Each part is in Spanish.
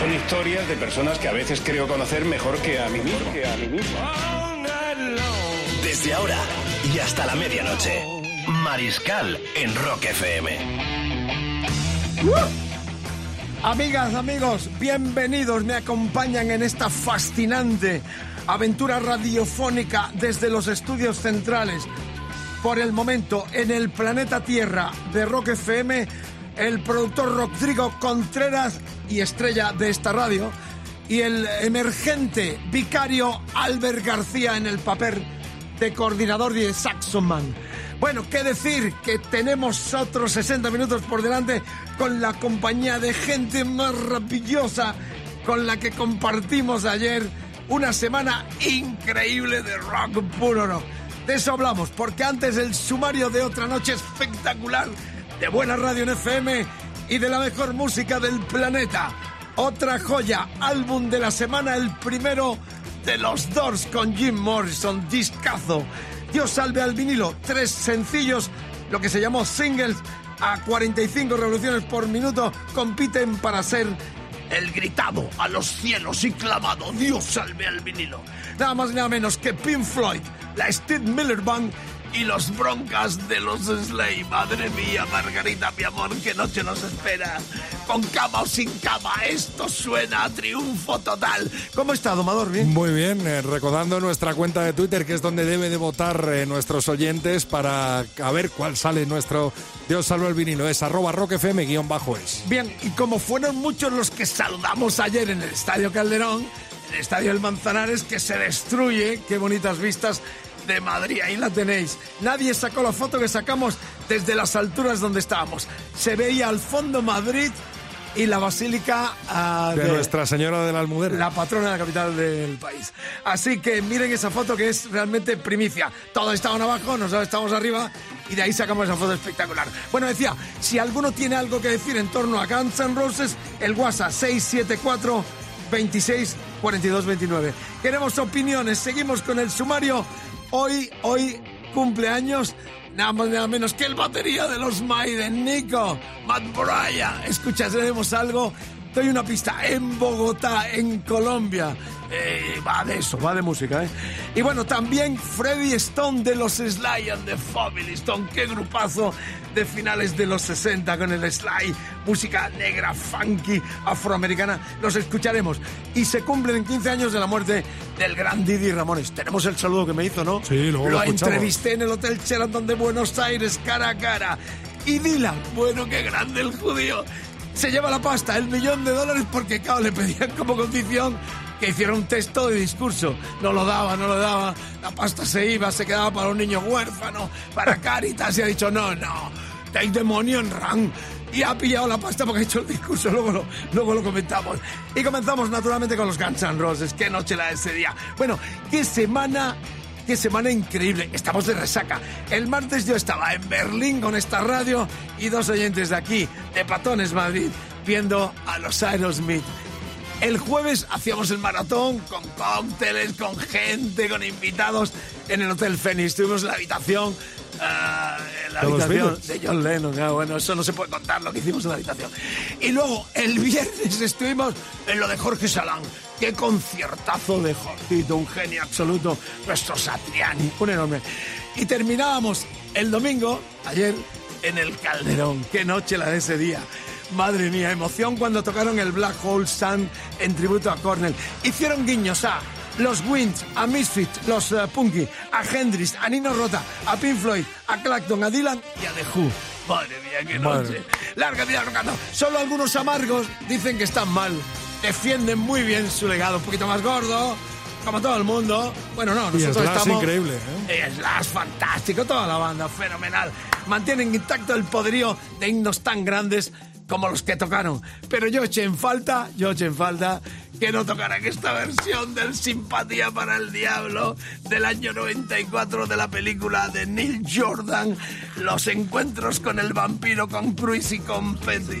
Son historias de personas que a veces creo conocer mejor que a mí mismo. Que a mí mismo. Desde ahora y hasta la medianoche, Mariscal en Rock FM. Amigas, amigos, bienvenidos. Me acompañan en esta fascinante aventura radiofónica desde los estudios centrales. Por el momento, en el planeta Tierra de Rock FM, el productor Rodrigo Contreras y estrella de esta radio, y el emergente vicario Albert García en el papel de coordinador de Saxonman. Bueno, qué decir que tenemos otros 60 minutos por delante con la compañía de gente maravillosa con la que compartimos ayer una semana increíble de rock puro rock. De eso hablamos, porque antes el sumario de otra noche espectacular de buena radio en FM y de la mejor música del planeta. Otra joya, álbum de la semana, el primero de los Doors con Jim Morrison, discazo. Dios salve al vinilo, tres sencillos, lo que se llamó singles, a 45 revoluciones por minuto, compiten para ser el gritado a los cielos y clamado Dios salve al vinilo. Nada más y nada menos que Pink Floyd, la Steve Miller Band y los broncas de los Slay. Madre mía, Margarita, mi amor, qué noche nos espera. Con cama o sin cama, esto suena a triunfo total. ¿Cómo está, Domador? ¿Bien? Muy bien, eh, recordando nuestra cuenta de Twitter, que es donde debe de votar eh, nuestros oyentes para a ver cuál sale nuestro Dios salvo el vinilo. Es arroba rockfm guion bajo es. Bien, y como fueron muchos los que saludamos ayer en el Estadio Calderón, el Estadio del Manzanares, que se destruye, qué bonitas vistas de Madrid, ahí la tenéis. Nadie sacó la foto que sacamos desde las alturas donde estábamos. Se veía al fondo Madrid y la basílica ah, De Nuestra Señora de la Almudena. la patrona de la capital del país. Así que miren esa foto que es realmente primicia. Todos estaban abajo, nosotros estamos arriba y de ahí sacamos esa foto espectacular. Bueno, decía, si alguno tiene algo que decir en torno a Guns N' Roses, el WhatsApp 674 26 42 29. Queremos opiniones, seguimos con el sumario. Hoy, hoy cumpleaños nada más nada menos que el batería de los Maiden, Nico, Matt Bryan. Escucharemos algo. Doy una pista en Bogotá, en Colombia. Eh, va de eso, va de música, ¿eh? Y bueno, también Freddy Stone de los Sly and the Family Stone. Qué grupazo de finales de los 60 con el Sly. Música negra, funky, afroamericana. Los escucharemos. Y se cumplen 15 años de la muerte del gran Didi Ramones. Tenemos el saludo que me hizo, ¿no? Sí, luego lo escuchamos. entrevisté en el Hotel Sheraton de Buenos Aires, cara a cara. Y Dylan, bueno, qué grande el judío. Se lleva la pasta, el millón de dólares, porque, claro, le pedían como condición que hiciera un texto de discurso. No lo daba, no lo daba. La pasta se iba, se quedaba para un niño huérfano, para Caritas, y ha dicho, no, no, hay demonio en RAN. Y ha pillado la pasta porque ha hecho el discurso, luego lo, luego lo comentamos. Y comenzamos naturalmente con los Guns N' Roses. Qué noche la de ese día. Bueno, qué semana Qué semana increíble. Estamos de resaca. El martes yo estaba en Berlín con esta radio y dos oyentes de aquí, de Patones Madrid, viendo a los Aerosmith. El jueves hacíamos el maratón con cócteles, con gente, con invitados en el Hotel Fénix. Tuvimos la habitación, ah, la habitación de John Lennon. Ah, bueno, eso no se puede contar lo que hicimos en la habitación. Y luego el viernes estuvimos en lo de Jorge Salán. Qué conciertazo de Jorgito, un genio absoluto. Nuestro Satriani, un enorme. Y terminábamos el domingo, ayer, en el Calderón. Qué noche la de ese día. Madre mía, emoción cuando tocaron el Black Hole Sun en tributo a Cornell. Hicieron guiños a los Winds, a Misfit, los eh, Punky, a Hendrix, a Nino Rota, a Pink Floyd, a Clapton, a Dylan y a The Who. Madre mía, qué Madre. noche. Larga vida rocando. Solo algunos amargos dicen que están mal defienden muy bien su legado, un poquito más gordo, como todo el mundo. Bueno, no, nosotros y Slash estamos. increíble, ¿eh? eh Slash fantástico, toda la banda, fenomenal. Mantienen intacto el poderío de himnos tan grandes como los que tocaron. Pero yo eché en falta, yo eché en falta que no tocaran esta versión del Simpatía para el Diablo del año 94 de la película de Neil Jordan, Los encuentros con el vampiro, con Cruise y con Petty.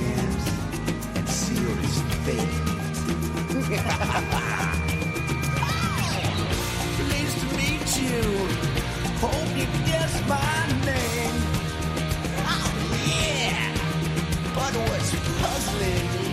Pleased to meet you. Hope you guess my name. Oh yeah, but what's puzzling? me?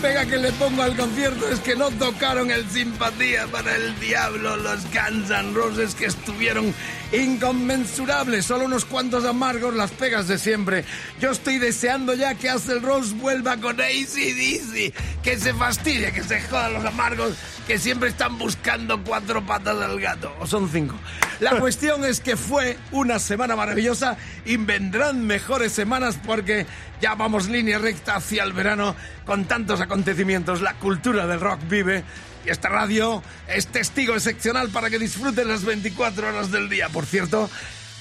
Pega que le pongo al concierto es que no tocaron el Simpatía para el Diablo los Guns N' Roses que estuvieron inconmensurables, solo unos cuantos amargos, las pegas de siempre. Yo estoy deseando ya que Axel Rose vuelva con ACDC, que se fastidie, que se jodan los amargos que siempre están buscando cuatro patas al gato, o son cinco. La cuestión es que fue una semana maravillosa y vendrán mejores semanas porque ya vamos línea recta hacia el verano con tantos acontecimientos. La cultura del rock vive y esta radio es testigo excepcional para que disfruten las 24 horas del día. Por cierto,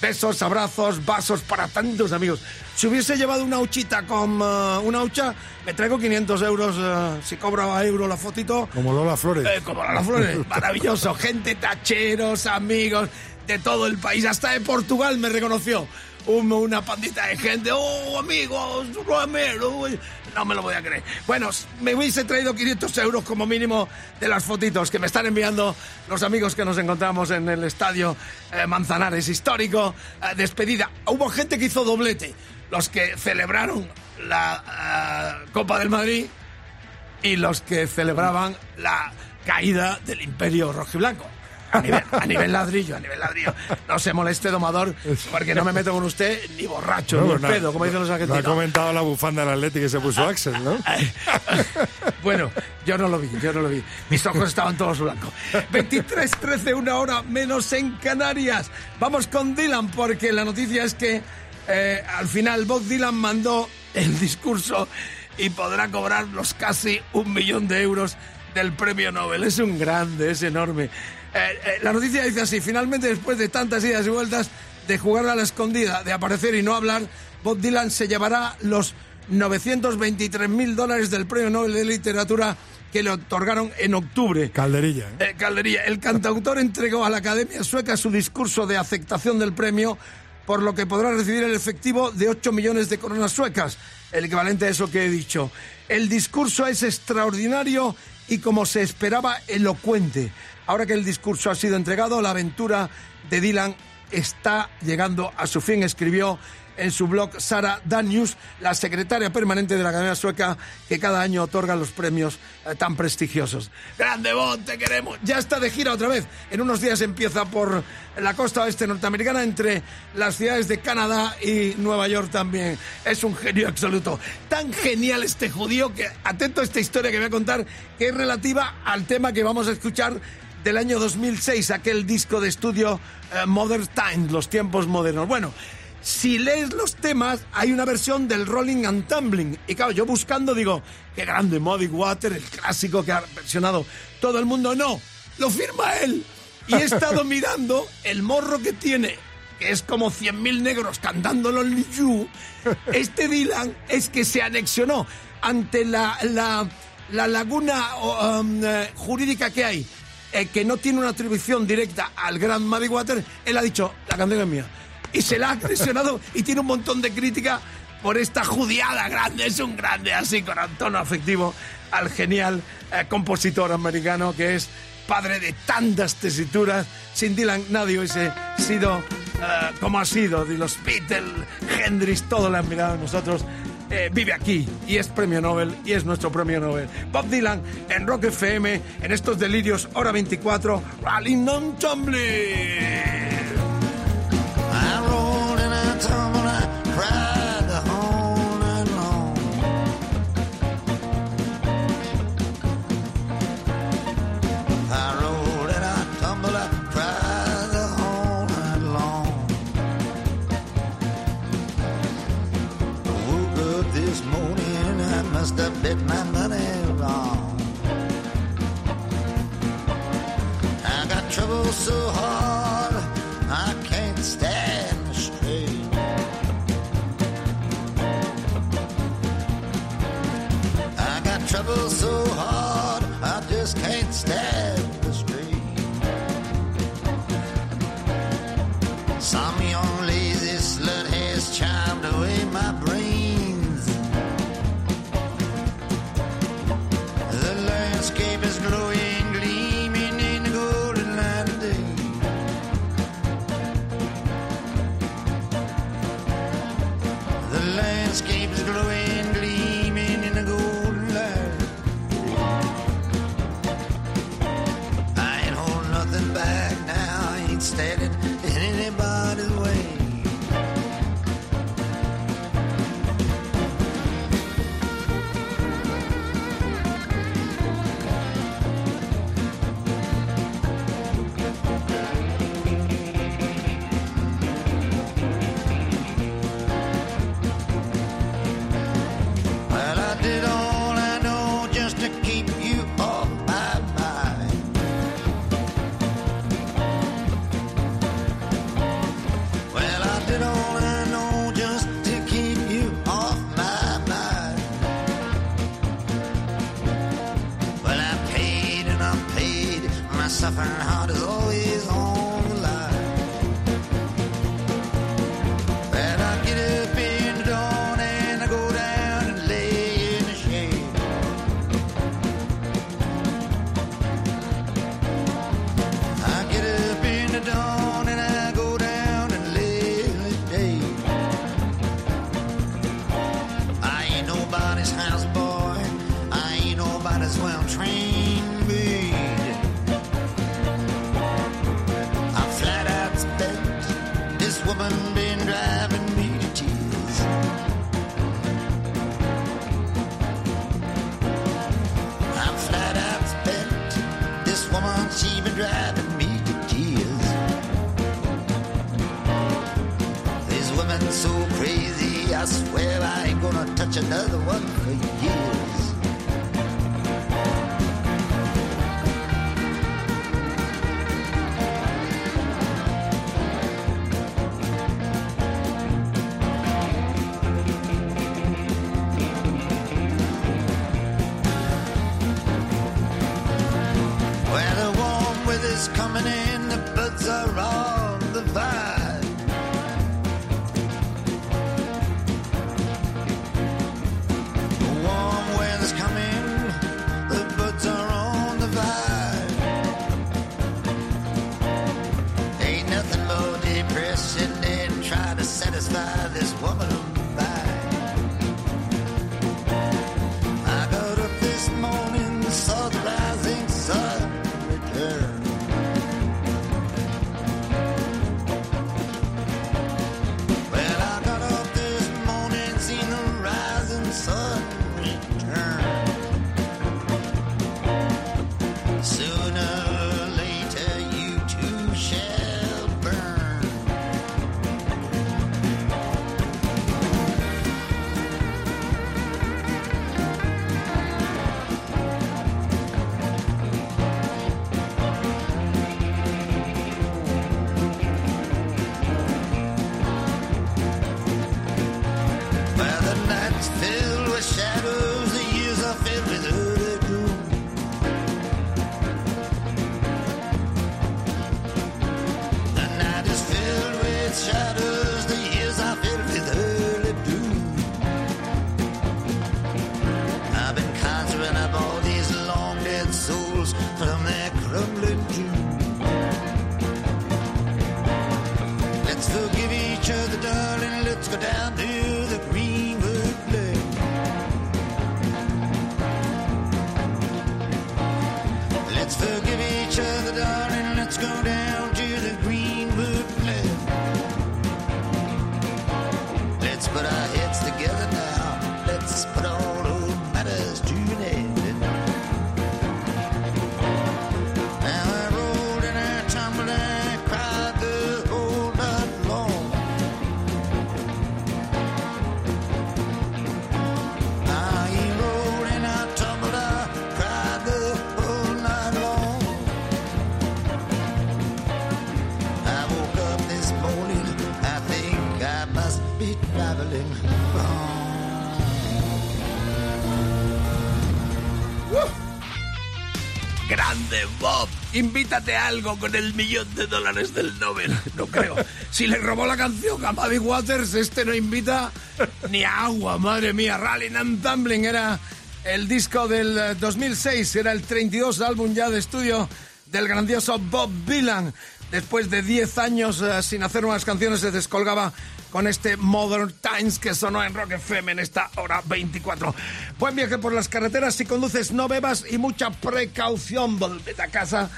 besos, abrazos, vasos para tantos amigos. Si hubiese llevado una huchita con eh, una hucha, me traigo 500 euros eh, si cobro a euro la fotito. Como Lola Flores. Eh, como Lola Flores, maravilloso. Gente, tacheros, amigos de todo el país, hasta de Portugal me reconoció. Un- una pandita de gente, oh amigos, Romero, no me lo voy a creer. Bueno, me hubiese traído 500 euros como mínimo de las fotitos que me están enviando los amigos que nos encontramos en el estadio eh, Manzanares histórico. eh, despedida. Hubo gente que hizo doblete, los que celebraron la eh, Copa del Madrid y los que celebraban la caída del imperio rojiblanco. A nivel, a nivel ladrillo, a nivel ladrillo. No se moleste, domador, porque no me meto con usted ni borracho, No, ni pues pedo, como dicen los No ha argentinos. comentado la bufanda del Atlético que se puso Axel, ¿no? Bueno, yo no lo vi, yo no lo vi. Mis ojos estaban todos blancos. 23, 13, una hora menos en Canarias. Vamos con Dylan, porque la noticia es que eh, al final Bob Dylan mandó el discurso y podrá cobrar los casi un millón de euros del premio Nobel. Es un grande, es enorme. Eh, eh, la noticia dice así, finalmente después de tantas idas y vueltas de jugar a la escondida, de aparecer y no hablar, Bob Dylan se llevará los 923 mil dólares del premio Nobel de Literatura que le otorgaron en octubre. Calderilla. ¿eh? Eh, Caldería, el cantautor entregó a la Academia Sueca su discurso de aceptación del premio, por lo que podrá recibir el efectivo de 8 millones de coronas suecas, el equivalente a eso que he dicho. El discurso es extraordinario y, como se esperaba, elocuente. Ahora que el discurso ha sido entregado, la aventura de Dylan está llegando a su fin, escribió en su blog Sara Danius, la secretaria permanente de la Academia Sueca, que cada año otorga los premios eh, tan prestigiosos. Grande Bob, te queremos. Ya está de gira otra vez. En unos días empieza por la costa oeste norteamericana, entre las ciudades de Canadá y Nueva York también. Es un genio absoluto. Tan genial este judío que, atento a esta historia que voy a contar, que es relativa al tema que vamos a escuchar del año 2006, aquel disco de estudio eh, Modern Times, los tiempos modernos. Bueno, si lees los temas, hay una versión del Rolling and Tumbling. Y claro, yo buscando digo, qué grande, Muddy Water, el clásico que ha versionado todo el mundo. No, lo firma él. Y he estado mirando el morro que tiene, que es como 100.000 negros cantando Lonely You. Este Dylan es que se anexionó ante la, la, la laguna um, eh, jurídica que hay, eh, que no tiene una atribución directa al gran Muddy Water. Él ha dicho, la canción es mía y se la ha presionado y tiene un montón de crítica por esta judiada grande, es un grande, así con tono afectivo, al genial eh, compositor americano que es padre de tantas tesituras. Sin Dylan nadie hubiese sido eh, como ha sido, de los Beatles, Hendrix, todo lo han mirado a nosotros. Eh, vive aquí y es premio Nobel y es nuestro premio Nobel. Bob Dylan en Rock FM, en estos delirios, hora 24, Rolling on Tumbling. So hard, I can't stand straight. I got trouble so hard, I just can't stand the straight. Some young lazy slut has charmed away my brains. The landscape invítate a algo con el millón de dólares del Nobel. No creo. Si le robó la canción a Buddy Waters, este no invita ni a agua. Madre mía, Rallying and Tumbling era el disco del eh, 2006, era el 32 álbum ya de estudio del grandioso Bob Dylan. Después de 10 años eh, sin hacer unas canciones, se descolgaba con este Modern Times que sonó en Rock FM en esta hora 24. Buen viaje por las carreteras. Si conduces, no bebas y mucha precaución. Volvete a casa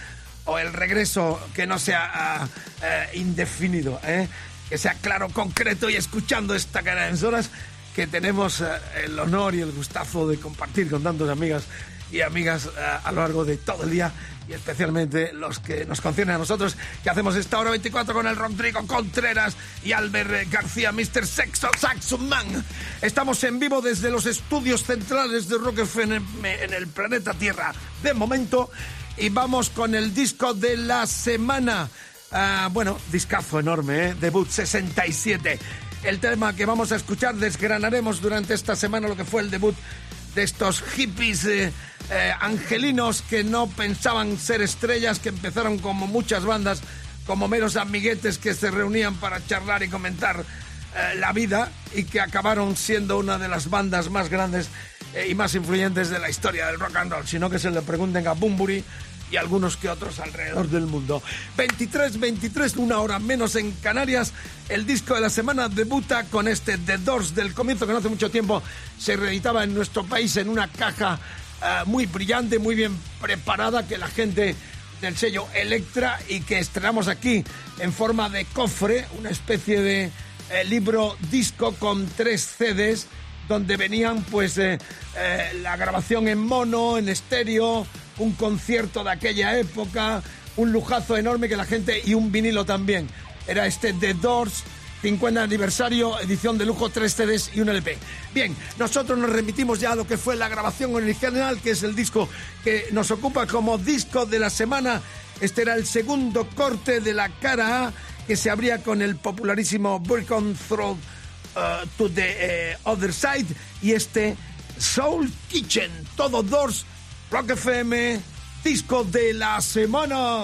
o el regreso que no sea ah, eh, indefinido, ¿eh? que sea claro, concreto y escuchando esta horas que tenemos eh, el honor y el gustazo de compartir con tantas amigas y amigas eh, a lo largo de todo el día y especialmente los que nos conciernen a nosotros que hacemos esta hora 24 con el Rodrigo Contreras y Albert García, Mr. Sexo Saxon Man. Estamos en vivo desde los estudios centrales de Rock FM en el planeta Tierra de momento y vamos con el disco de la semana. Ah, bueno, discazo enorme, ¿eh? debut 67. El tema que vamos a escuchar desgranaremos durante esta semana lo que fue el debut de estos hippies eh, eh, angelinos que no pensaban ser estrellas, que empezaron como muchas bandas, como meros amiguetes que se reunían para charlar y comentar eh, la vida y que acabaron siendo una de las bandas más grandes y más influyentes de la historia del rock and roll, sino que se le pregunten a Bumburi y algunos que otros alrededor del mundo. 23, 23, una hora menos en Canarias. El disco de la semana debuta con este The Doors del comienzo que no hace mucho tiempo se reeditaba en nuestro país en una caja eh, muy brillante, muy bien preparada que la gente del sello Electra y que estrenamos aquí en forma de cofre, una especie de eh, libro disco con tres CDs donde venían pues eh, la grabación en mono, en estéreo, un concierto de aquella época, un lujazo enorme que la gente y un vinilo también. Era este The Doors 50 aniversario, edición de lujo, tres CDs y un LP. Bien, nosotros nos remitimos ya a lo que fue la grabación original, que es el disco que nos ocupa como disco de la semana. Este era el segundo corte de la cara A, que se abría con el popularísimo Burcon Through uh, to the eh, Other Side y este Soul Kitchen, todo Doors, Rock FM, disco de la semana.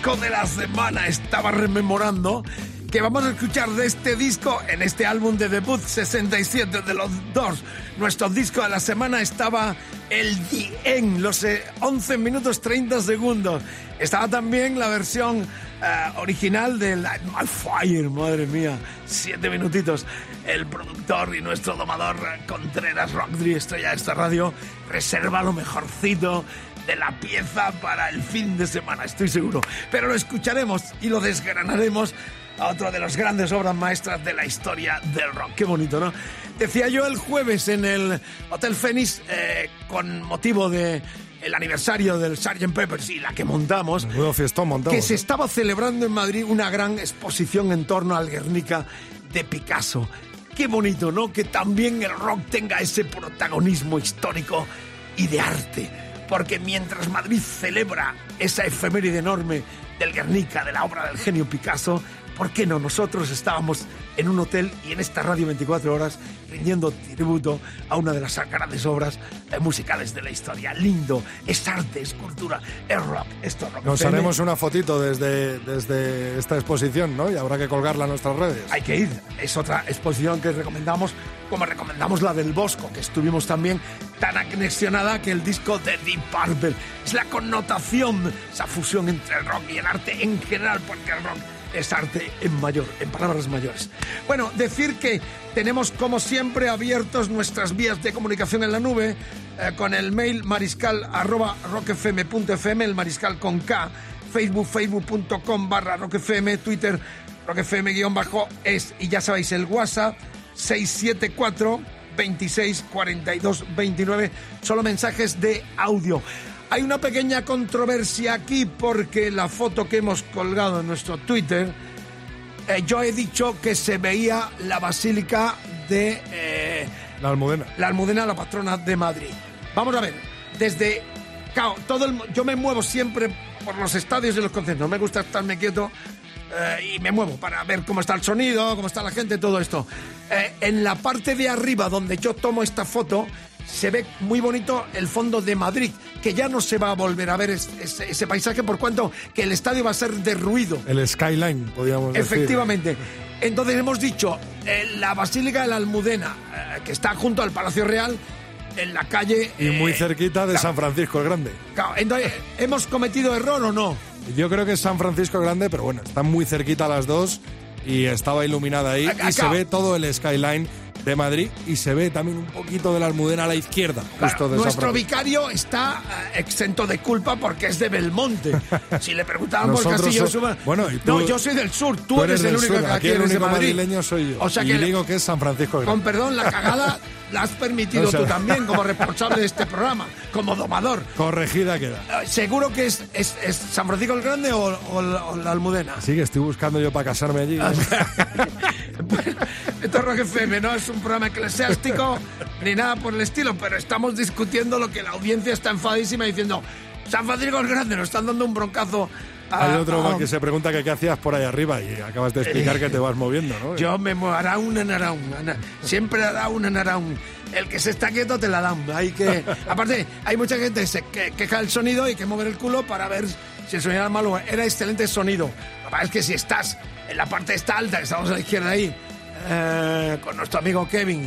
Disco de la semana, estaba rememorando que vamos a escuchar de este disco en este álbum de debut 67 de los Doors. Nuestro disco de la semana estaba el The End, los eh, 11 minutos 30 segundos. Estaba también la versión eh, original de Light My Fire, madre mía, 7 minutitos. El productor y nuestro domador eh, Contreras Rockdry, estrella de esta radio, reserva lo mejorcito de la pieza para el fin de semana, estoy seguro. Pero lo escucharemos y lo desgranaremos a otro de las grandes obras maestras de la historia del rock. Qué bonito, ¿no? Decía yo el jueves en el Hotel Fénix, eh, con motivo de el aniversario del Sgt. Peppers y la que montamos, montamos. que se estaba celebrando en Madrid una gran exposición en torno al Guernica de Picasso. Qué bonito, ¿no? Que también el rock tenga ese protagonismo histórico y de arte. Porque mientras Madrid celebra esa efeméride enorme del Guernica, de la obra del genio Picasso, ¿por qué no? Nosotros estábamos en un hotel y en esta radio 24 horas rindiendo tributo a una de las grandes obras eh, musicales de la historia. Lindo, es arte, es cultura, es rock, esto es rock. Nos haremos una fotito desde, desde esta exposición, ¿no? Y habrá que colgarla en nuestras redes. Hay que ir. Es otra exposición que recomendamos, como recomendamos la del Bosco, que estuvimos también tan anexionada que el disco de Deep Purple. Es la connotación, esa fusión entre el rock y el arte en general, porque el rock es arte en mayor, en palabras mayores. Bueno, decir que tenemos como siempre abiertos nuestras vías de comunicación en la nube eh, con el mail mariscal arroba el mariscal con K, Facebook, facebook.com barra rockfm, Twitter rockfm guion bajo es, y ya sabéis, el WhatsApp 674 26 42 29, solo mensajes de audio. Hay una pequeña controversia aquí porque la foto que hemos colgado en nuestro Twitter, eh, yo he dicho que se veía la basílica de eh, La almudena. la Almudena, la patrona de Madrid. Vamos a ver, desde. Claro, todo el, yo me muevo siempre por los estadios y los conciertos. Me gusta estarme quieto eh, y me muevo para ver cómo está el sonido, cómo está la gente, todo esto. Eh, en la parte de arriba donde yo tomo esta foto, se ve muy bonito el fondo de Madrid, que ya no se va a volver a ver es- es- ese paisaje por cuanto que el estadio va a ser derruido. El skyline, podríamos decir. Efectivamente. Entonces hemos dicho, eh, la Basílica de la Almudena, eh, que está junto al Palacio Real, en la calle... Y muy eh, cerquita de claro, San Francisco el Grande. claro, entonces, ¿hemos cometido error o no? Yo creo que es San Francisco el Grande, pero bueno, están muy cerquita las dos y estaba iluminada ahí. Acá- Y se ve todo el skyline de Madrid y se ve también un poquito de la almudena a la izquierda, Claro, justo de nuestro vicario está eh, exento de culpa porque es de Belmonte. Si le preguntaban por Castillo so- Suba- Bueno, y tú- No, yo soy del sur, tú, Tú eres, eres el único sur, que aquí aquí el eres de único Madrid. madrileño soy yo. O sea y que le- digo que es San Francisco Con perdón, la cagada la has permitido O sea- tú también como responsable de este programa, como domador. Corregida queda. Eh, ¿Seguro que es, es- es San Francisco el Grande o, o la- o la Almudena? Así que estoy buscando yo para casarme allí. Esto es Rock FM, no es un programa eclesiástico ni nada por el estilo, pero estamos discutiendo lo que la audiencia está enfadísima diciendo San Francisco el Grande, nos están dando un broncazo. Hay otro a- que se pregunta que qué hacías por ahí arriba y acabas de explicar que te vas moviendo, ¿no? Yo me muevo, hará una naraún, ana- siempre hará una naraún. El que se está quieto te la dan. Hay que, aparte, hay mucha gente que se queja del sonido y que mover el culo para ver si el sonido era malo. Era excelente sonido. Pasa es que si estás en la parte esta alta, que estamos a la izquierda ahí, eh, con nuestro amigo Kevin,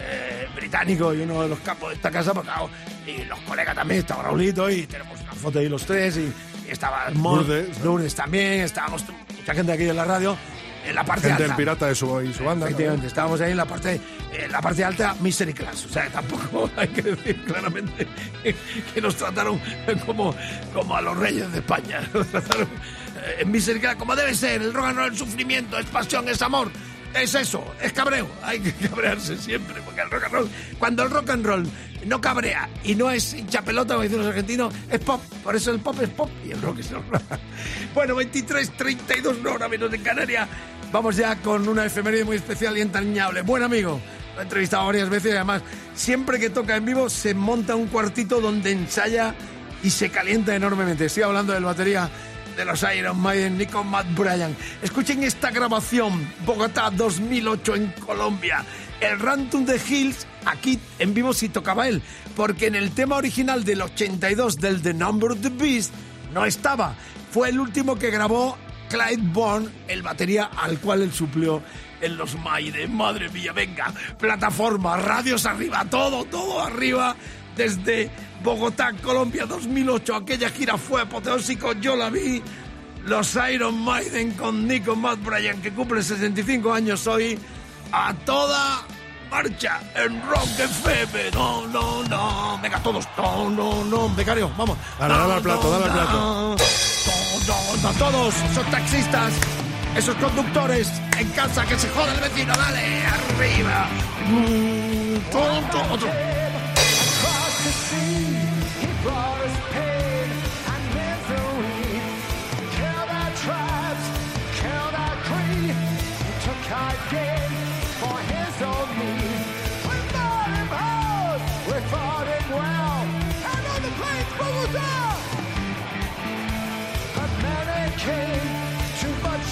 eh, británico y uno de los capos de esta casa, pues, claro, y los colegas también, estaba Raulito y tenemos una foto ahí los tres y estaba Lourdes, también, estábamos mucha gente aquí en la radio, en la parte Gente alta. del pirata de su, y su banda. Efectivamente, estábamos ahí en la parte, en la parte alta, Class. O sea, tampoco hay que decir claramente que nos trataron como, como a los reyes de España. Nos trataron eh, en Class como debe ser. El rock and roll es sufrimiento, es pasión, es amor. Es eso, es cabreo. Hay que cabrearse siempre, porque el rock and roll, cuando el rock and roll no cabrea y no es hincha pelota, como dicen los argentinos, es pop. Por eso el pop es pop y el rock es rock. Bueno, 23, 32, una hora menos en Canarias. Vamos ya con una efeméride muy especial y entrañable. Buen amigo, lo he entrevistado varias veces y además, siempre que toca en vivo, se monta un cuartito donde ensaya y se calienta enormemente. Estoy hablando del batería de los Iron Maiden, Nico Matt Bryan. Escuchen esta grabación, Bogotá 2008 en Colombia. El Rantum de Hills, aquí en vivo sí tocaba él, porque en el tema original del 82 del The Number of the Beast no estaba. Fue el último que grabó Clyde Bourne, el batería al cual él suplió en los Maiden. Madre mía, venga, plataforma, radios arriba, todo, todo arriba, desde Bogotá, Colombia 2008. Aquella gira fue apoteósico, yo la vi. Los Iron Maiden con Nico Matt Bryan, que cumple 65 años hoy, a toda marcha en Rock FM. No, no, no. Venga, todos. No, no, no. Becario, vamos. Dale, dale al plato, dale al plato. Todos, esos taxistas, esos conductores en casa que se joda el vecino. Dale, arriba. Mm,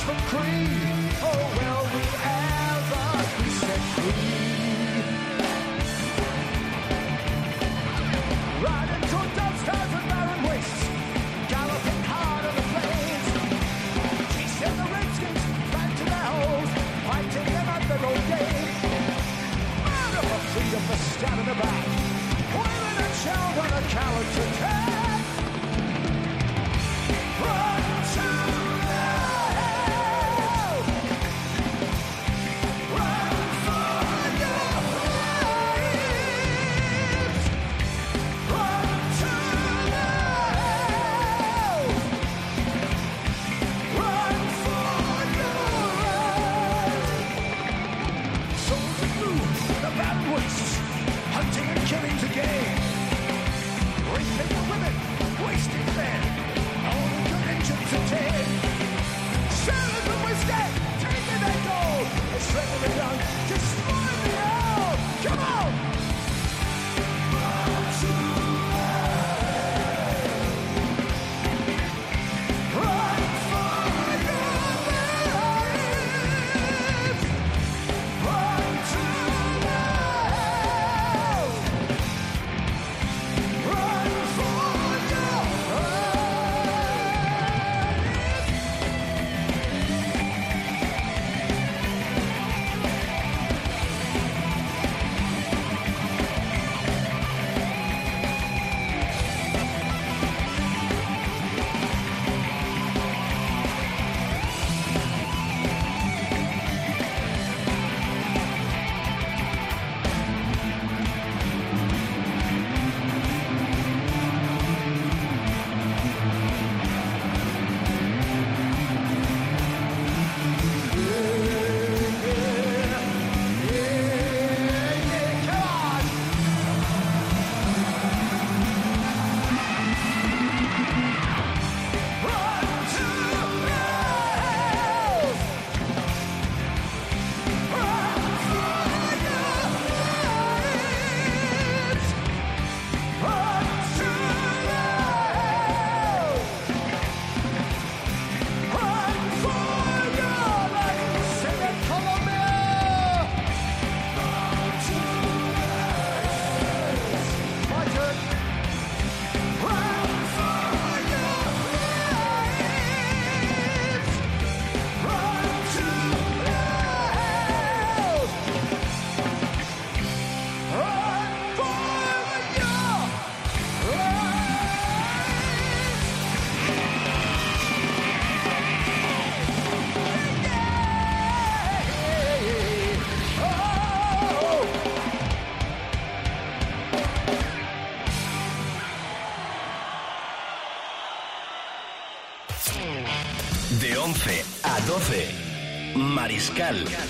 for cream. Oh, well, we ever be set free. Riding through dumpsters and barren wastes, galloping hard on the plains. Chasing the redskins back to their holes, fighting them at their own game. Murder for freedom for stabbing the back, wailing and shout on a coward to tell. Fiscal.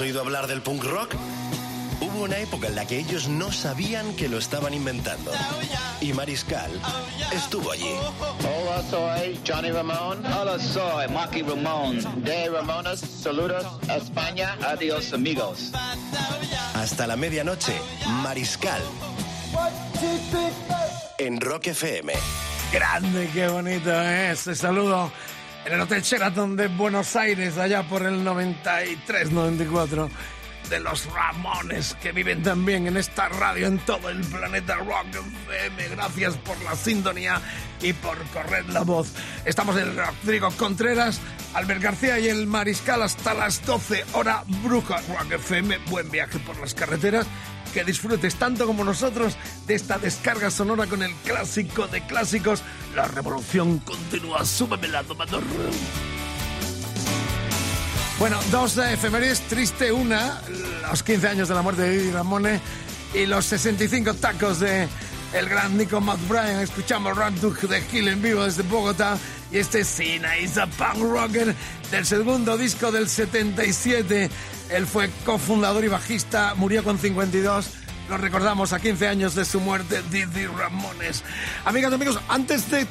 ¿Has oído hablar del punk rock? Hubo una época en la que ellos no sabían que lo estaban inventando. Y Mariscal estuvo allí. Hola, soy Johnny Ramón. Hola, soy Maki Ramón. De Ramones, saludos, España. Adiós, amigos. Hasta la medianoche, Mariscal. En Rock FM. Grande, qué bonito ¿eh? ese saludo en el Hotel Sheraton de Buenos Aires, allá por el 93-94, de los Ramones que viven también en esta radio en todo el planeta Rock FM. Gracias por la sintonía y por correr la voz. Estamos en Rodrigo Contreras, Albert García y el Mariscal hasta las 12 hora Bruja Rock FM. Buen viaje por las carreteras que disfrutes tanto como nosotros de esta descarga sonora con el clásico de clásicos. La revolución continúa. Súbemela, tomador. Bueno, dos efemérides, triste una, los 15 años de la muerte de Didi Ramone y los 65 tacos de el gran Nico McBrien. Escuchamos Duke de Hill en vivo desde Bogotá y este Sina is a punk rocker del segundo disco del 77. Él fue cofundador y bajista, murió con 52. Lo recordamos a 15 años de su muerte, Didi Ramones. Amigas y amigos, antes de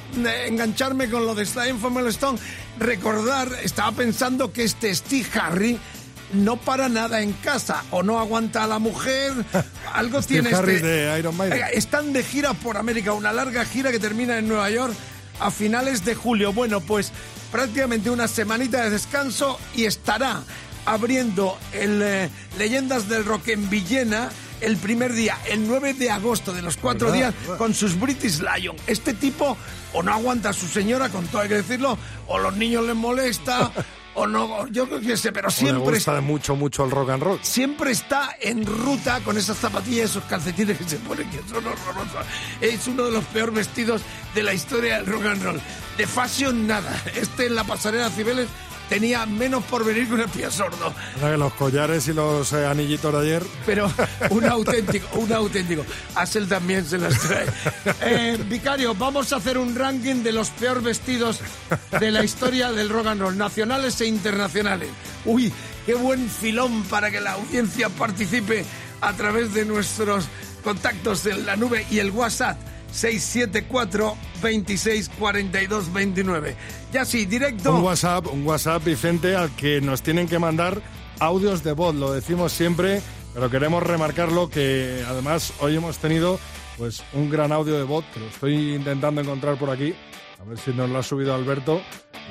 engancharme con lo de Slime from Stone, recordar, estaba pensando que este Steve Harry no para nada en casa, o no aguanta a la mujer, algo tiene este... de Iron Maiden. Oiga, Están de gira por América, una larga gira que termina en Nueva York a finales de julio. Bueno, pues prácticamente una semanita de descanso y estará abriendo el eh, Leyendas del Rock en Villena el primer día, el 9 de agosto de los cuatro ¿Verdad? días, con sus British Lion. Este tipo o no aguanta a su señora, con todo hay que decirlo, o los niños les molesta, o no, yo creo que sé, pero Me siempre gusta mucho, mucho el rock and roll. siempre está en ruta con esas zapatillas, esos calcetines que se ponen, que son horrorosos. Es uno de los peores vestidos de la historia del rock and roll. De fashion, nada. Este en la pasarela Cibeles tenía menos por venir que un espía sordo. Los collares y los eh, anillitos de ayer. Pero un auténtico, un auténtico. Asel también se las trae. Eh, Vicario, vamos a hacer un ranking de los peores vestidos de la historia del rock and roll, nacionales e internacionales. Uy, qué buen filón para que la audiencia participe a través de nuestros contactos en la nube y el WhatsApp. 674 26 42 29. Ya sí, directo. Un WhatsApp, un WhatsApp, Vicente, al que nos tienen que mandar audios de voz. Lo decimos siempre, pero queremos remarcarlo que además hoy hemos tenido pues un gran audio de voz que lo estoy intentando encontrar por aquí. A ver si nos lo ha subido Alberto.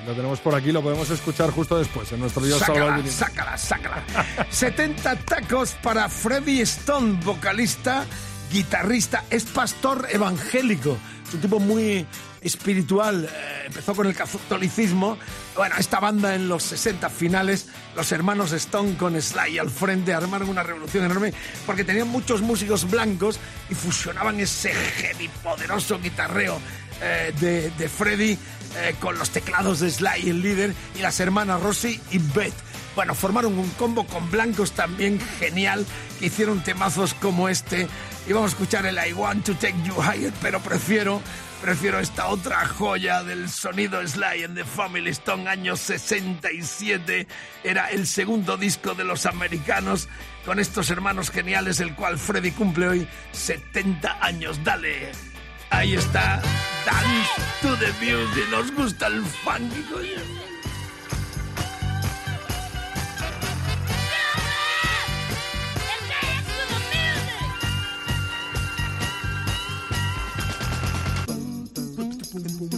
Lo tenemos por aquí, lo podemos escuchar justo después en nuestro Dios Sácala, sácala, sácala. 70 tacos para Freddy Stone, vocalista, guitarrista, es pastor evangélico. Es un tipo muy espiritual. eh, empezó con el catolicismo. Bueno, esta banda en los 60 finales, los hermanos Stone con Sly al frente armaron una revolución enorme porque tenían muchos músicos blancos y fusionaban ese heavy poderoso guitarreo eh, de, Freddy eh, con los teclados de Sly, el líder, y las hermanas Rosy y Beth. Bueno, formaron un combo con blancos también genial, que hicieron temazos como este. Y vamos a escuchar el I Want to Take You Higher, pero prefiero, prefiero esta otra joya del sonido Sly en The Family Stone, año 67. Era el segundo disco de los americanos con estos hermanos geniales, el cual Freddy cumple hoy 70 años. Dale. Ahí está, Dance to the Music. Nos gusta el funk. Punkt, Punkt, Punkt.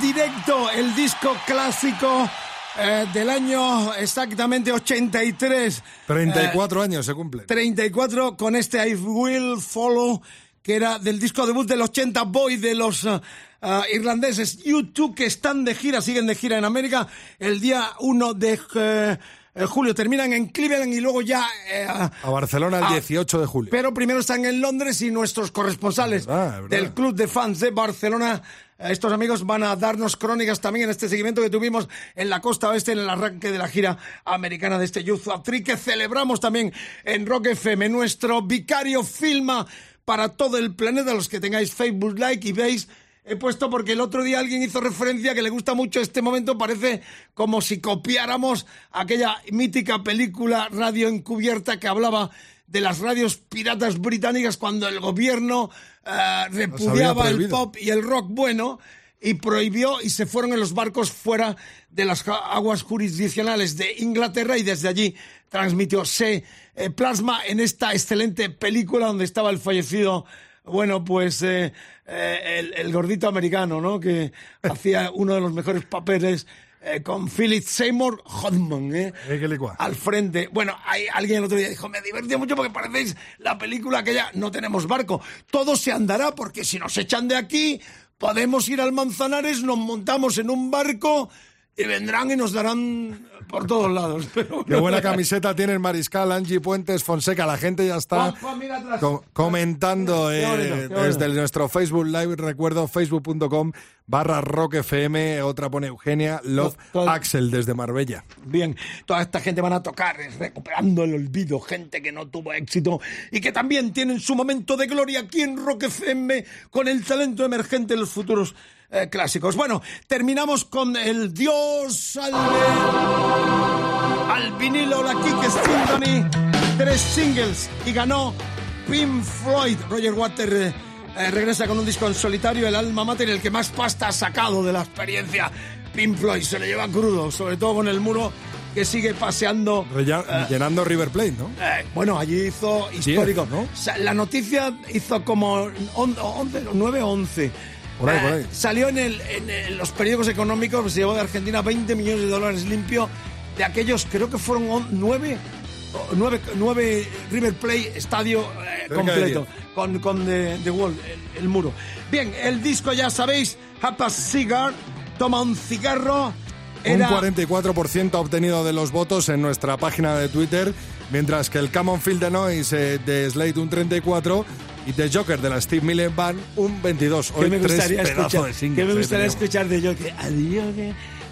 Directo, el disco clásico eh, del año exactamente 83. 34 años se cumplen. 34 con este I Will Follow, que era del disco debut del 80 Boy de los eh, eh, irlandeses U2 que están de gira, siguen de gira en América el día 1 de eh, eh, julio. Terminan en Cleveland y luego ya... eh, A Barcelona el Ah, 18 de julio. pero primero están en Londres y nuestros corresponsales Verdad, verdad. del Club de Fans de Barcelona, eh, estos amigos van a darnos crónicas también en este seguimiento que tuvimos en la costa oeste en el arranque de la gira americana de este Youth que celebramos también en Rock FM. Nuestro vicario filma para todo el planeta, los que tengáis Facebook Like y veis He puesto porque el otro día alguien hizo referencia que le gusta mucho este momento, parece como si copiáramos aquella mítica película radio encubierta que hablaba de las radios piratas británicas cuando el gobierno eh, repudiaba el pop y el rock bueno y prohibió y se fueron en los barcos fuera de las aguas jurisdiccionales de Inglaterra y desde allí transmitió, se eh, plasma en esta excelente película donde estaba el fallecido, bueno, pues eh, eh, el, el gordito americano, ¿no? Que hacía uno de los mejores papeles eh, con Philip Seymour Hoffman, ¿eh? Eh, al frente. Bueno, hay alguien el otro día dijo, me divertí mucho porque parecéis la película aquella, no tenemos barco. Todo se andará porque si nos echan de aquí, podemos ir al Manzanares, nos montamos en un barco y vendrán y nos darán por todos lados. Pero Qué buena camiseta tiene el Mariscal, Angie Puentes, Fonseca. La gente ya está co- comentando Qué eh, bonito, qué bonito. desde nuestro Facebook Live. Recuerdo facebook.com barra Rock FM. Otra pone Eugenia Love Axel desde Marbella. Bien, toda esta gente van a tocar recuperando el olvido, gente que no tuvo éxito y que también tienen su momento de gloria aquí en Rock FM con el talento emergente de los futuros eh, clásicos. Bueno, terminamos con el Dios salve al vinilo la Kike Symphony, tres singles y ganó Pink Floyd. Roger Water eh, eh, regresa con un disco en solitario, el alma mater, el que más pasta ha sacado de la experiencia. Pink Floyd se le lleva crudo, sobre todo con el muro que sigue paseando. Rella- Llenando River Plate, ¿no? Eh, bueno, allí hizo histórico. ¿no? O sea, la noticia hizo como 11, 9 o 11. Por ahí, por ahí. Salió en, el- en los periódicos económicos, se llevó de Argentina 20 millones de dólares limpio de aquellos, creo que fueron 9 nueve, River Plate estadio eh, completo con, con The, The Wall, el, el muro. Bien, el disco ya sabéis, Have a Cigar, toma un cigarro. Era, Un 44% ha obtenido de los votos en nuestra página de Twitter, mientras que el Common Field de Noise eh, de Slate un 34 y The Joker de la Steve Miller Band un 22. que Hoy me tres gustaría pedazos escuchar, de singles, que me eh, gustaría tenemos. escuchar de que adiós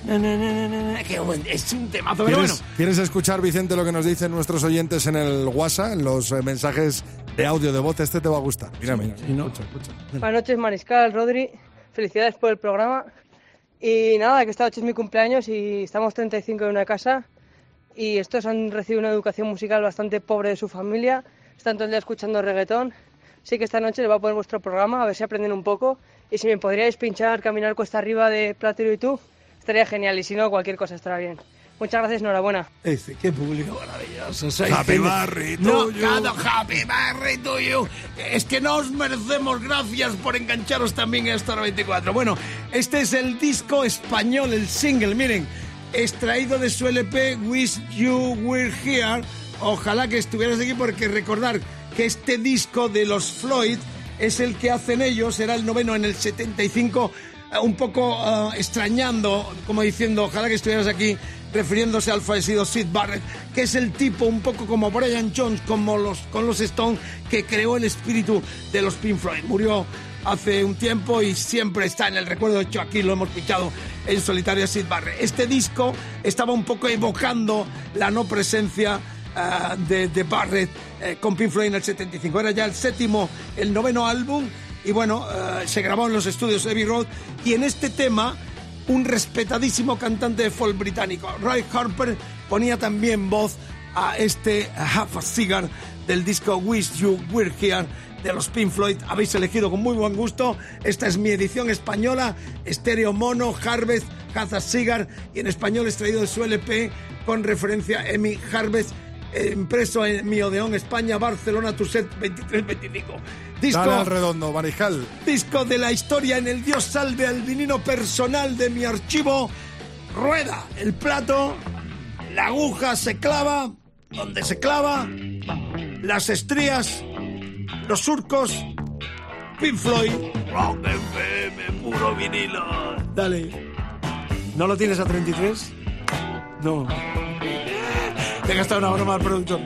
na, na, na, qué buen- es un temazo pero ¿Quieres, bueno quieres escuchar, Vicente, lo que nos dicen nuestros oyentes en el WhatsApp, en los eh, mensajes de audio de voz? Este te va a gustar. Mira, mira. Escucha, escucha. Buenas noches, Mariscal, Rodri. Felicidades por el programa. Y nada, que esta noche es mi cumpleaños y estamos 35 en una casa. Y estos han recibido una educación musical bastante pobre de su familia. Están todo el día escuchando reggaetón. Así que esta noche les voy a poner vuestro programa, a ver si aprenden un poco. Y si me podríais pinchar Caminar Cuesta Arriba de Platero y tú, estaría genial. Y si no, cualquier cosa estará bien. Muchas gracias, enhorabuena. Dice, qué público maravilloso. sois Happy birthday to no, you. cada happy birthday to you. Es que no os merecemos gracias por engancharos también a esta 94. Bueno, este es el disco español, el single, miren, extraído de su LP Wish You Were Here. Ojalá que estuvieras aquí porque recordar que este disco de los Floyd es el que hacen ellos, era el noveno en el 75, eh, un poco eh, extrañando, como diciendo, ojalá que estuvieras aquí, refiriéndose al fallecido Sid Barrett, que es el tipo un poco como Brian Jones, como los, con los Stones, que creó el espíritu de los Pink Floyd. Murió hace un tiempo y siempre está en el recuerdo, de hecho aquí lo hemos pichado en solitario Sid Barrett. Este disco estaba un poco evocando la no presencia ah, de, de Barrett eh, con Pink Floyd en el 75. Era ya el séptimo, el noveno álbum y bueno, eh, se grabó en los estudios Abbey Road y en este tema un respetadísimo cantante de folk británico, Roy Harper, ponía también voz a este Half a Cigar del disco Wish You Were Here de los Pink Floyd. Habéis elegido con muy buen gusto. Esta es mi edición española, estéreo mono, Harvest, Half a Cigar y en español extraído de su LP con referencia a Amy Harvest impreso en mi Odeón España, Barcelona, Tuset 23-25. Disco, Dale al redondo, Mariscal. disco de la historia en el Dios salve al vinilo personal de mi archivo. Rueda el plato, la aguja se clava, donde se clava, las estrías, los surcos, Pink Floyd, Rock FM, puro vinilo. Dale. ¿No lo tienes a 33? No. Te he gastado una broma al productor.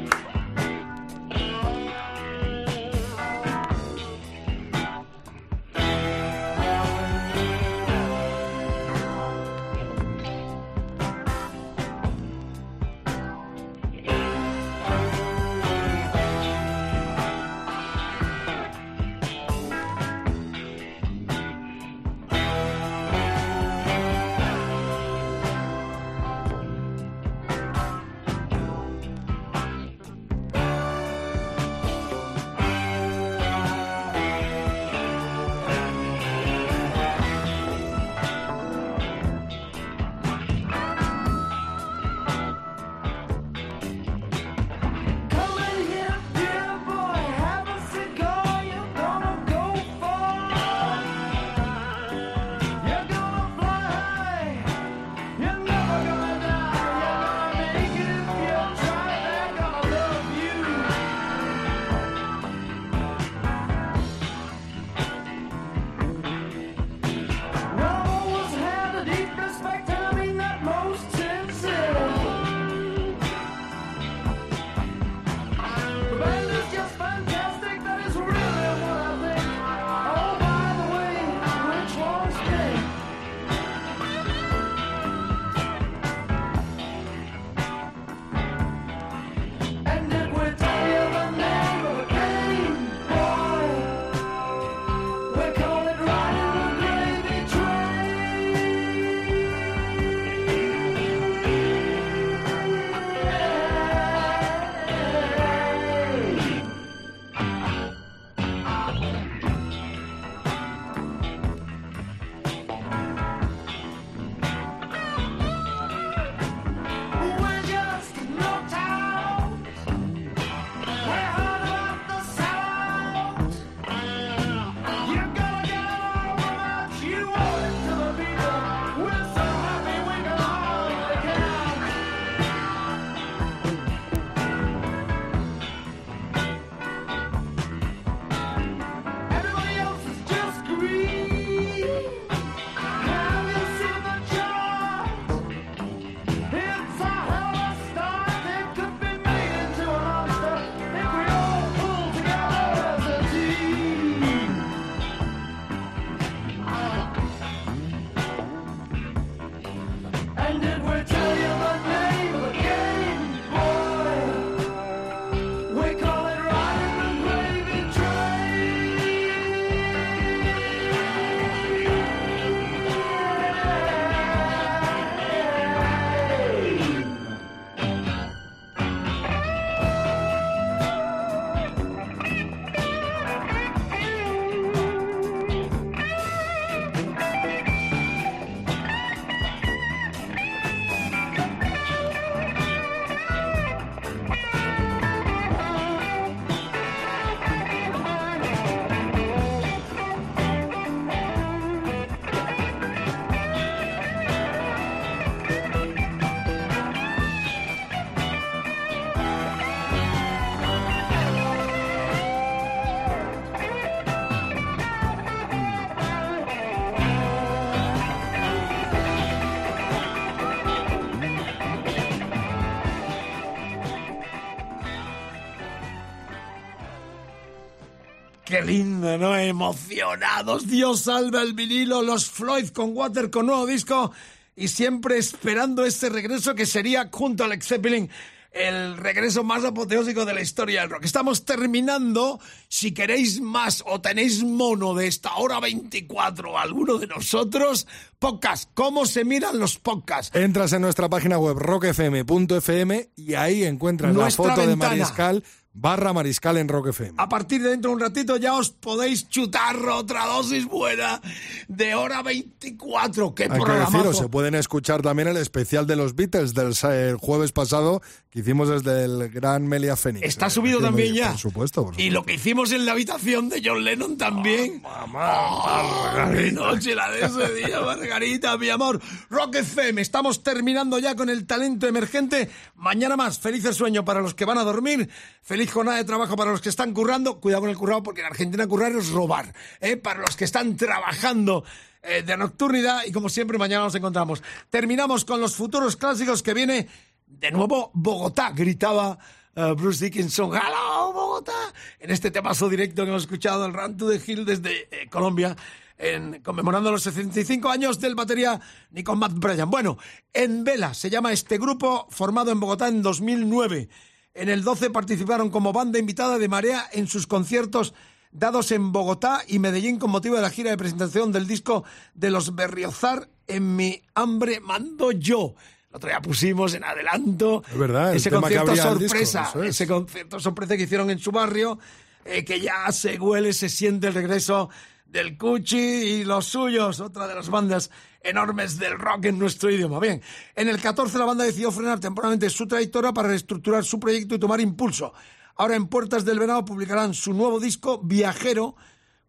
Qué lindo, ¿no? Emocionados. Dios salve el vinilo, los Floyd con Water con nuevo disco y siempre esperando este regreso que sería junto a Alex Zeppelin el regreso más apoteósico de la historia del rock. Estamos terminando. Si queréis más o tenéis mono de esta hora 24 alguno de nosotros, podcast. ¿Cómo se miran los podcasts? Entras en nuestra página web rockfm.fm y ahí encuentras Nuestra la foto de. Mariscal barra mariscal en Rock FM. A partir de dentro de un ratito ya os podéis chutar otra dosis buena de hora 24. ¡Qué Hay que deciros, se pueden escuchar también el especial de los Beatles del el jueves pasado que hicimos desde el Gran Melia Fénix. Está Eh, subido también ya. Por supuesto, por Y lo que hicimos en la habitación de John Lennon también. ¡Oh, ¡Qué noche la de ese día, Margarita, mi amor! Rock FM, estamos terminando ya con el talento emergente. Mañana más, felices sueño para los que van a dormir, feliz jornada de trabajo para los que están currando. Cuidado con el currado porque en Argentina currar es robar. ¿eh? Para los que están trabajando eh, de nocturnidad y como siempre mañana nos encontramos. Terminamos con los futuros clásicos que viene de nuevo Bogotá, gritaba eh, Bruce Dickinson. ¡Hello, Bogotá! En este temazo directo que hemos escuchado, el Run to the Hill desde Colombia, en, conmemorando los 65 años del batería Nico Matt Bryan. Bueno, en Vela se llama este grupo, formado en Bogotá en 2009. En el 12 participaron como banda invitada de Marea en sus conciertos dados en Bogotá y Medellín con motivo de la gira de presentación del disco de los Berriozar En mi hambre mando yo. El otro día pusimos en adelanto Es verdad, ese concierto disco, sorpresa, es. ese concierto sorpresa que hicieron en su barrio, eh, que ya se huele, se siente el regreso del Cuchi y los suyos, otra de las bandas enormes del rock en nuestro idioma. Bien, en el 14 la banda decidió frenar temporalmente su trayectoria para reestructurar su proyecto y tomar impulso. Ahora en Puertas del Venado publicarán su nuevo disco Viajero,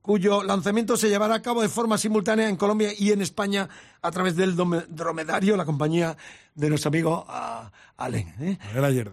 cuyo lanzamiento se llevará a cabo de forma simultánea en Colombia y en España a través del Dromedario, la compañía de nuestro amigo ah, Allen. ¿eh?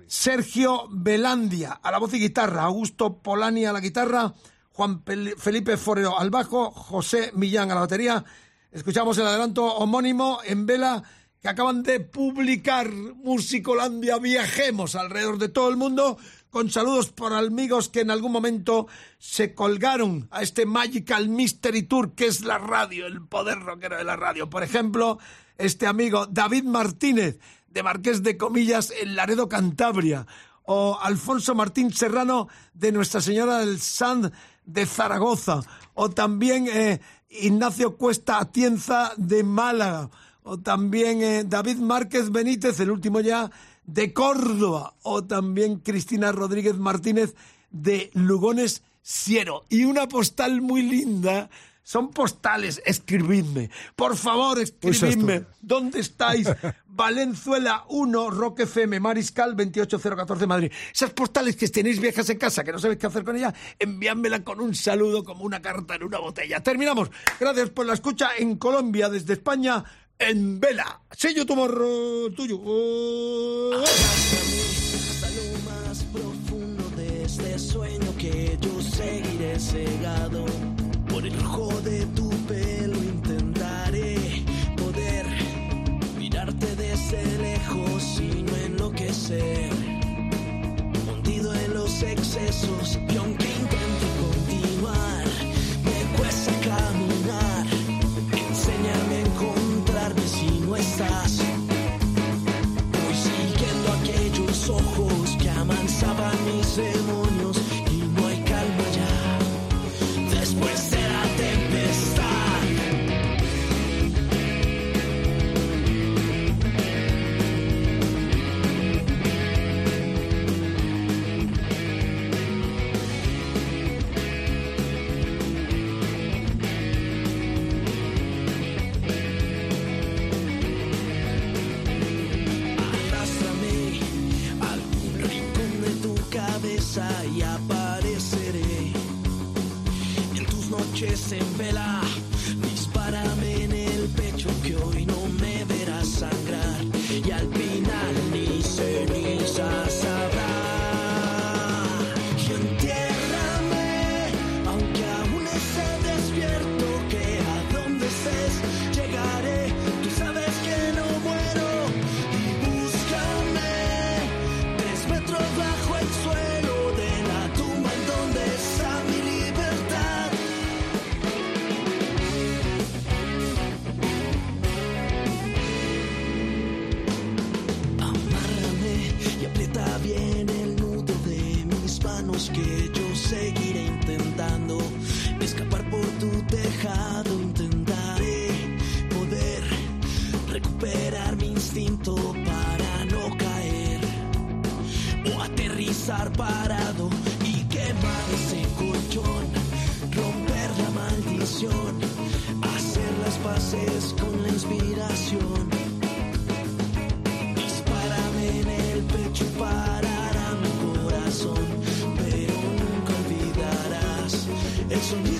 Sergio Belandia a la voz y guitarra, Augusto Polani a la guitarra, Juan Felipe Forero al bajo, José Millán a la batería. Escuchamos el adelanto homónimo en vela que acaban de publicar Musicolandia. Viajemos alrededor de todo el mundo con saludos por amigos que en algún momento se colgaron a este Magical Mystery Tour que es la radio, el poder rockero de la radio. Por ejemplo, este amigo David Martínez de Marqués de Comillas en Laredo, Cantabria, o Alfonso Martín Serrano de Nuestra Señora del Sand de Zaragoza, o también eh, Ignacio Cuesta Atienza de Málaga, o también eh, David Márquez Benítez, el último ya, de Córdoba, o también Cristina Rodríguez Martínez de Lugones Siero. Y una postal muy linda. Son postales, escribidme. Por favor, escribidme. ¿Dónde estáis? Valenzuela 1, Rock FM, Mariscal 28014 Madrid. Esas postales que tenéis viejas en casa, que no sabéis qué hacer con ellas, enviádmela con un saludo como una carta en una botella. Terminamos. Gracias por la escucha en Colombia, desde España, en Vela. See you tomorrow, tuyo. hasta lo más profundo de este sueño que yo seguiré cegado por el rojo de tu pelo intentaré poder mirarte desde lejos y no enloquecer hundido en los excesos respiración. Dispárame en el pecho parará mi corazón, pero nunca olvidarás el sonido.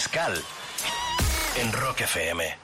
fiscal en Rock FM.